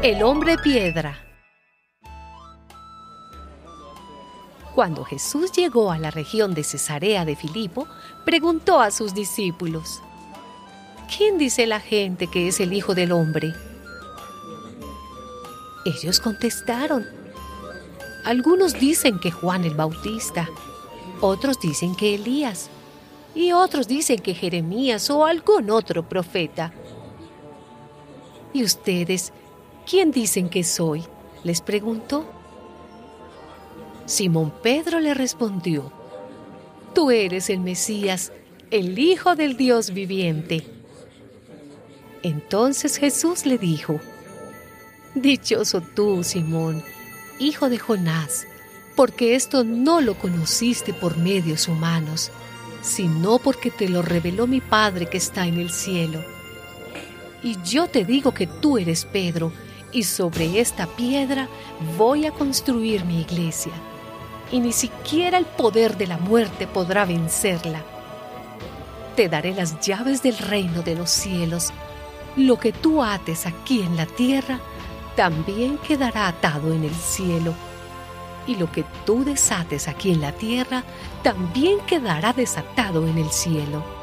El hombre piedra. Cuando Jesús llegó a la región de Cesarea de Filipo, preguntó a sus discípulos, ¿quién dice la gente que es el Hijo del Hombre? Ellos contestaron, algunos dicen que Juan el Bautista, otros dicen que Elías, y otros dicen que Jeremías o algún otro profeta. ¿Y ustedes quién dicen que soy? les preguntó. Simón Pedro le respondió, Tú eres el Mesías, el Hijo del Dios viviente. Entonces Jesús le dijo, Dichoso tú, Simón, hijo de Jonás, porque esto no lo conociste por medios humanos, sino porque te lo reveló mi Padre que está en el cielo. Y yo te digo que tú eres Pedro, y sobre esta piedra voy a construir mi iglesia, y ni siquiera el poder de la muerte podrá vencerla. Te daré las llaves del reino de los cielos. Lo que tú ates aquí en la tierra, también quedará atado en el cielo. Y lo que tú desates aquí en la tierra, también quedará desatado en el cielo.